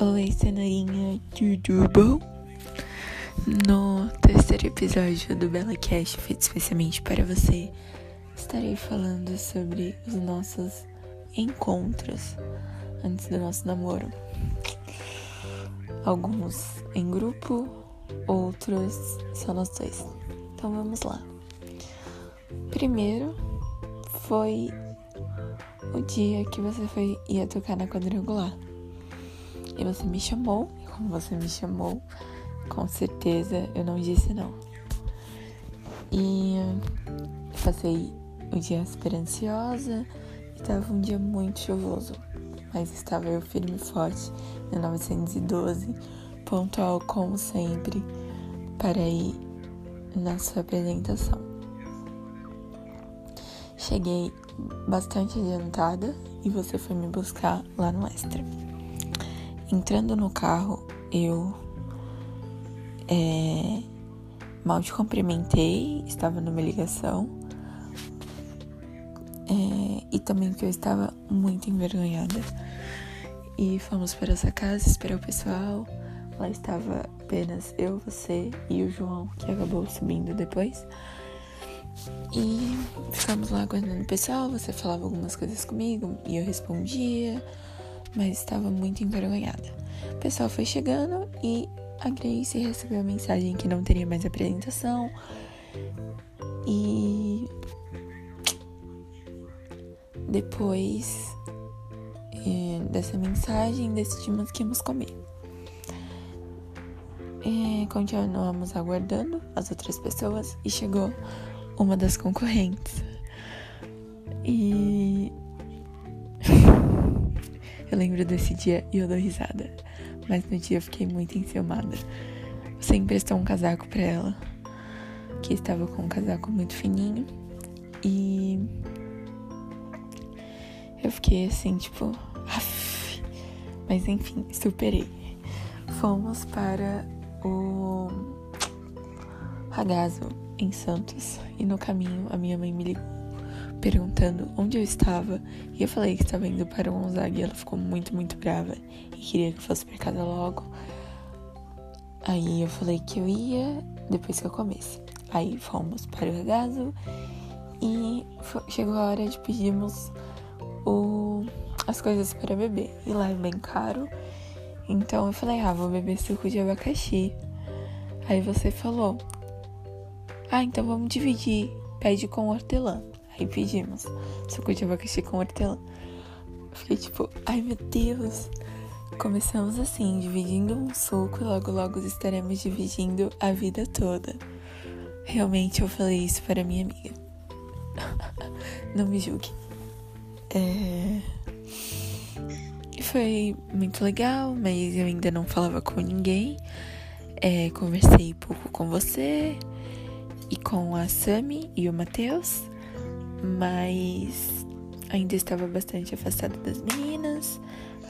Oi, cenourinha, tudo bom? No terceiro episódio do Bela Cast, feito especialmente para você, estarei falando sobre os nossos encontros antes do nosso namoro. Alguns em grupo, outros só nós dois. Então vamos lá. Primeiro foi o dia que você foi ia tocar na quadrangular. E você me chamou, e como você me chamou, com certeza eu não disse não. E passei o dia super ansiosa, estava um dia muito chuvoso, mas estava eu firme e forte no 912, pontual como sempre, para ir na sua apresentação. Cheguei bastante adiantada e você foi me buscar lá no Extra. Entrando no carro, eu é, mal te cumprimentei, estava numa ligação. É, e também que eu estava muito envergonhada. E fomos para essa casa esperar o pessoal. Lá estava apenas eu, você e o João, que acabou subindo depois. E ficamos lá aguardando o pessoal. Você falava algumas coisas comigo e eu respondia mas estava muito envergonhada. O pessoal foi chegando e a Grace recebeu a mensagem que não teria mais apresentação. E depois é, dessa mensagem decidimos que íamos comer. É, continuamos aguardando as outras pessoas e chegou uma das concorrentes. E eu lembro desse dia e eu dou risada. Mas no dia eu fiquei muito enciumada. Você emprestou um casaco pra ela. Que estava com um casaco muito fininho. E. Eu fiquei assim, tipo. Mas enfim, superei. Fomos para o Ragazo em Santos. E no caminho a minha mãe me ligou perguntando onde eu estava e eu falei que estava indo para o Gonzaga e ela ficou muito, muito brava e queria que eu fosse para casa logo. Aí eu falei que eu ia depois que eu comesse. Aí fomos para o regazo e chegou a hora de pedirmos o, as coisas para beber. E lá é bem caro. Então eu falei, ah, vou beber suco de abacaxi. Aí você falou, ah, então vamos dividir. Pede com hortelã. Aí pedimos suco de abacaxi com hortelã. Fiquei tipo, ai meu Deus. Começamos assim, dividindo um suco e logo logo estaremos dividindo a vida toda. Realmente eu falei isso para minha amiga. Não me julgue. É... Foi muito legal, mas eu ainda não falava com ninguém. É, conversei pouco com você e com a Sami e o Matheus mas ainda estava bastante afastada das meninas,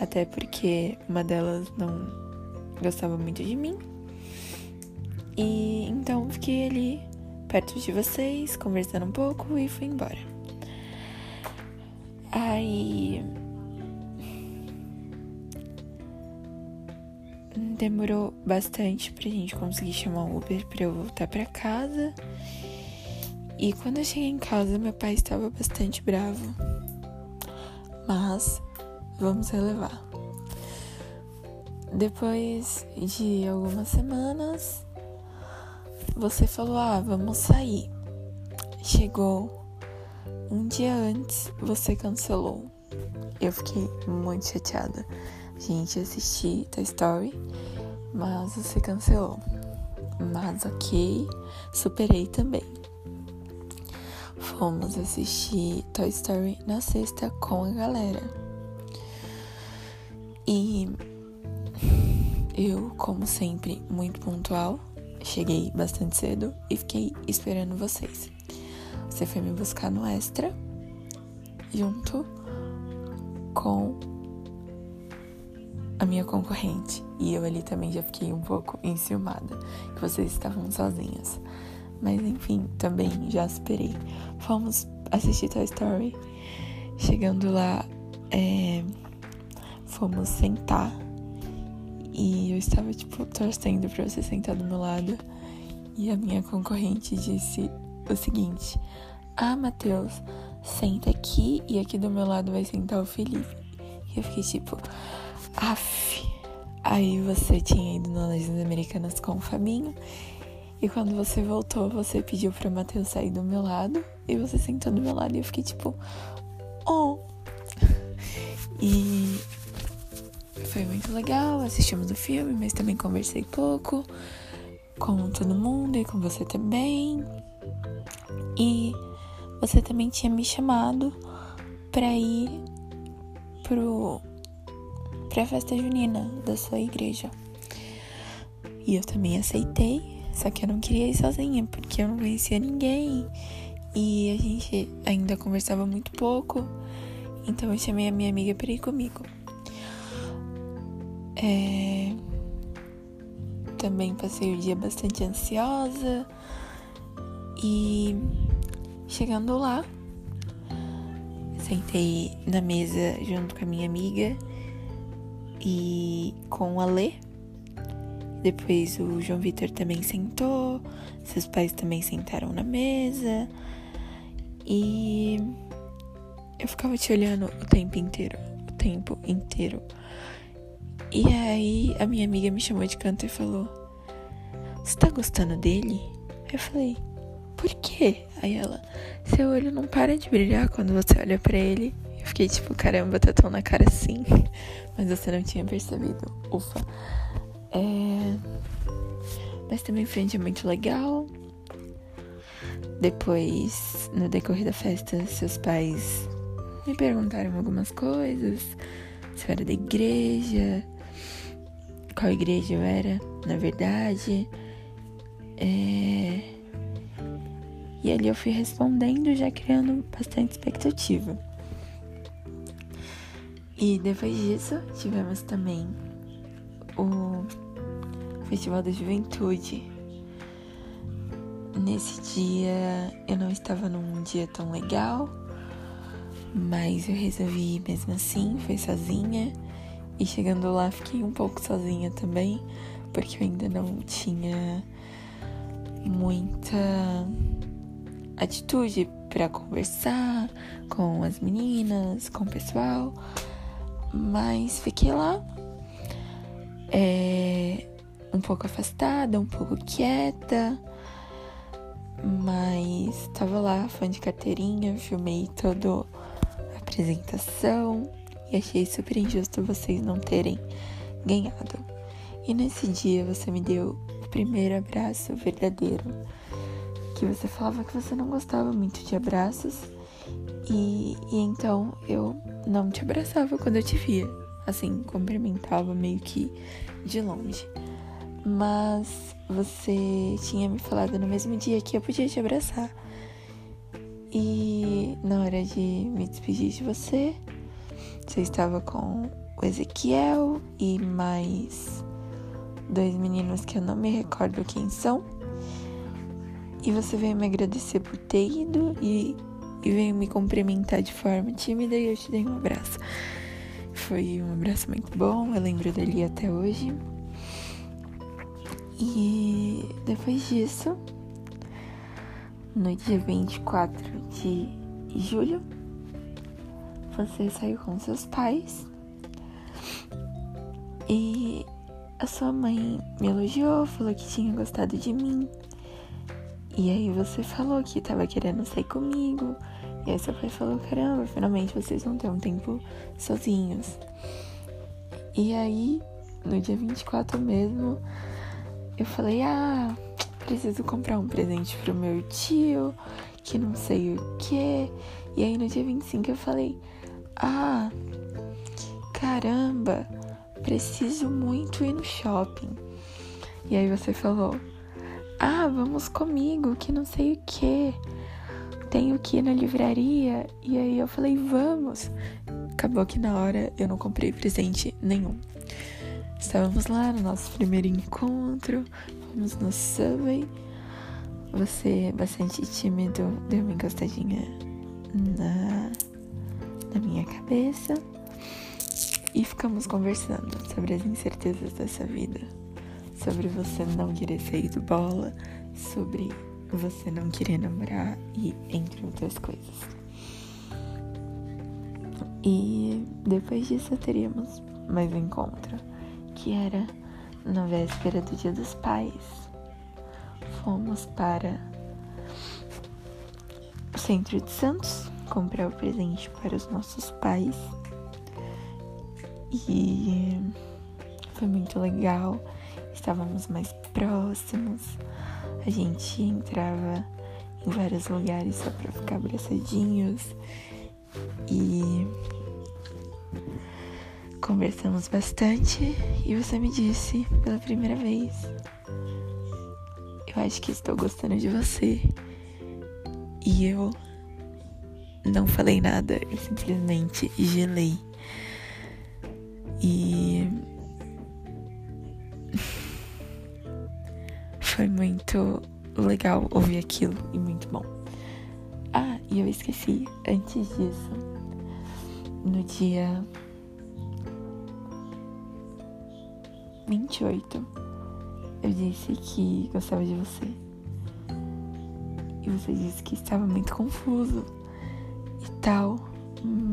até porque uma delas não gostava muito de mim. E então fiquei ali perto de vocês, conversando um pouco e fui embora. Aí demorou bastante pra gente conseguir chamar um Uber pra eu voltar pra casa. E quando eu cheguei em casa, meu pai estava bastante bravo. Mas vamos relevar. Depois de algumas semanas, você falou: Ah, vamos sair. Chegou um dia antes, você cancelou. Eu fiquei muito chateada. Gente, assisti Toy Story, mas você cancelou. Mas ok, superei também fomos assistir Toy Story na sexta com a galera. E eu, como sempre, muito pontual, cheguei bastante cedo e fiquei esperando vocês. Você foi me buscar no extra, junto com a minha concorrente. E eu ali também já fiquei um pouco enciumada, que vocês estavam sozinhas. Mas enfim, também já esperei. Fomos assistir Toy Story. Chegando lá, é, fomos sentar E eu estava, tipo, torcendo pra você sentar do meu lado. E a minha concorrente disse o seguinte: Ah, Matheus, senta aqui e aqui do meu lado vai sentar o Felipe. E eu fiquei tipo, af. Aí você tinha ido nas Legendas Americanas com o Fabinho. E quando você voltou, você pediu pra Matheus sair do meu lado. E você sentou do meu lado e eu fiquei tipo, oh. E foi muito legal, assistimos o filme, mas também conversei pouco com todo mundo e com você também. E você também tinha me chamado para ir pro pra festa junina da sua igreja. E eu também aceitei, só que eu não queria ir sozinha, porque eu não conhecia ninguém e a gente ainda conversava muito pouco. Então eu chamei a minha amiga para ir comigo. É... Também passei o dia bastante ansiosa e chegando lá, sentei na mesa junto com a minha amiga e com a Lê. Depois o João Vitor também sentou, seus pais também sentaram na mesa e eu ficava te olhando o tempo inteiro, o tempo inteiro. E aí a minha amiga me chamou de canto e falou: Você tá gostando dele? Eu falei: Por quê? Aí ela: Seu olho não para de brilhar quando você olha para ele. Eu fiquei tipo: Caramba, tá tão na cara assim. Mas você não tinha percebido. Ufa. É... Mas também foi um dia muito legal. Depois, no decorrer da festa, seus pais me perguntaram algumas coisas. Se eu era da igreja, qual igreja eu era, na verdade. É... E ali eu fui respondendo, já criando bastante expectativa. E depois disso, tivemos também o Festival da Juventude. Nesse dia eu não estava num dia tão legal, mas eu resolvi ir mesmo assim, fui sozinha. E chegando lá fiquei um pouco sozinha também, porque eu ainda não tinha muita atitude para conversar com as meninas, com o pessoal. Mas fiquei lá, é, um pouco afastada, um pouco quieta, mas tava lá, fã de carteirinha, filmei toda a apresentação e achei super injusto vocês não terem ganhado. E nesse dia você me deu o primeiro abraço verdadeiro, que você falava que você não gostava muito de abraços e, e então eu não te abraçava quando eu te via. Assim, cumprimentava meio que de longe. Mas você tinha me falado no mesmo dia que eu podia te abraçar. E na hora de me despedir de você, você estava com o Ezequiel e mais dois meninos que eu não me recordo quem são. E você veio me agradecer por ter ido e e veio me cumprimentar de forma tímida e eu te dei um abraço. Foi um abraço muito bom, eu lembro dele até hoje. E depois disso, no dia 24 de julho, você saiu com seus pais e a sua mãe me elogiou, falou que tinha gostado de mim. E aí você falou que tava querendo sair comigo. E aí seu pai falou, caramba, finalmente vocês vão ter um tempo sozinhos. E aí, no dia 24 mesmo, eu falei, ah, preciso comprar um presente pro meu tio, que não sei o que. E aí no dia 25 eu falei, ah, caramba, preciso muito ir no shopping. E aí você falou, ah, vamos comigo, que não sei o que. Tenho que ir na livraria. E aí eu falei, vamos. Acabou que na hora eu não comprei presente nenhum. Estávamos lá no nosso primeiro encontro, fomos no Subway. Você, bastante tímido, deu uma encostadinha na, na minha cabeça. E ficamos conversando sobre as incertezas dessa vida, sobre você não querer sair do bola, sobre você não querer namorar e entre outras coisas. E depois disso teríamos mais um encontro, que era na véspera do Dia dos Pais. Fomos para o centro de Santos comprar o presente para os nossos pais. E foi muito legal. Estávamos mais próximos. A gente entrava em vários lugares só para ficar abraçadinhos. E conversamos bastante. E você me disse pela primeira vez: Eu acho que estou gostando de você. E eu não falei nada, eu simplesmente gelei. E foi muito legal ouvir aquilo e muito bom. Ah, e eu esqueci, antes disso, no dia 28, eu disse que gostava de você. E você disse que estava muito confuso e tal,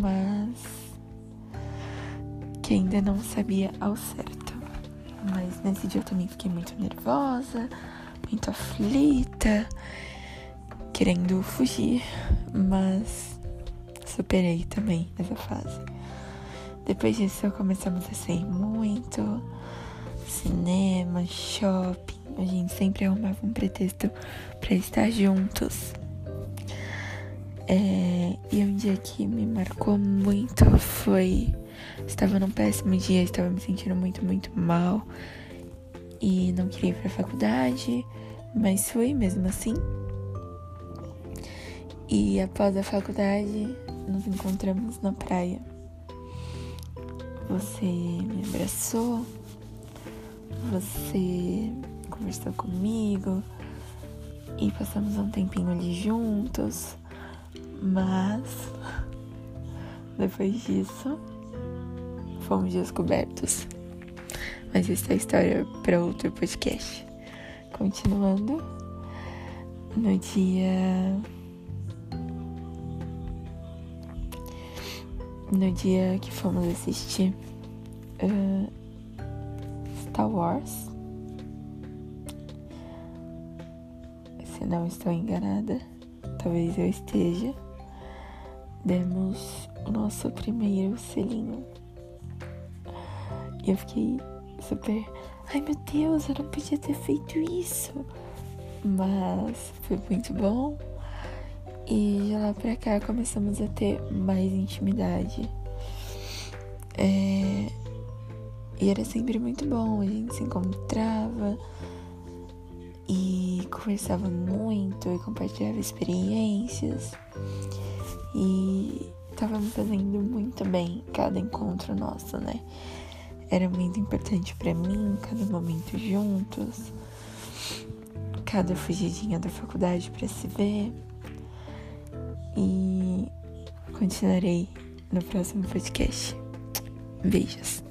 mas que ainda não sabia ao certo. Mas nesse dia eu também fiquei muito nervosa, muito aflita, querendo fugir, mas superei também essa fase. Depois disso começamos a sair muito, cinema, shopping, a gente sempre arrumava um pretexto para estar juntos. É, e um dia que me marcou muito foi. Estava num péssimo dia, estava me sentindo muito, muito mal. E não queria ir pra faculdade, mas fui mesmo assim. E após a faculdade, nos encontramos na praia. Você me abraçou, você conversou comigo e passamos um tempinho ali juntos, mas depois disso fomos descobertos. Mas essa é história para outro podcast. Continuando, no dia. No dia que fomos assistir uh, Star Wars, se não estou enganada, talvez eu esteja, demos o nosso primeiro selinho. Eu fiquei super. Ai meu Deus, eu não podia ter feito isso. Mas foi muito bom. E de lá pra cá começamos a ter mais intimidade. É... E era sempre muito bom, a gente se encontrava e conversava muito e compartilhava experiências. E tava me fazendo muito bem cada encontro nosso, né? Era muito importante para mim, cada momento juntos, cada fugidinha da faculdade para se ver. E continuarei no próximo podcast. Beijos.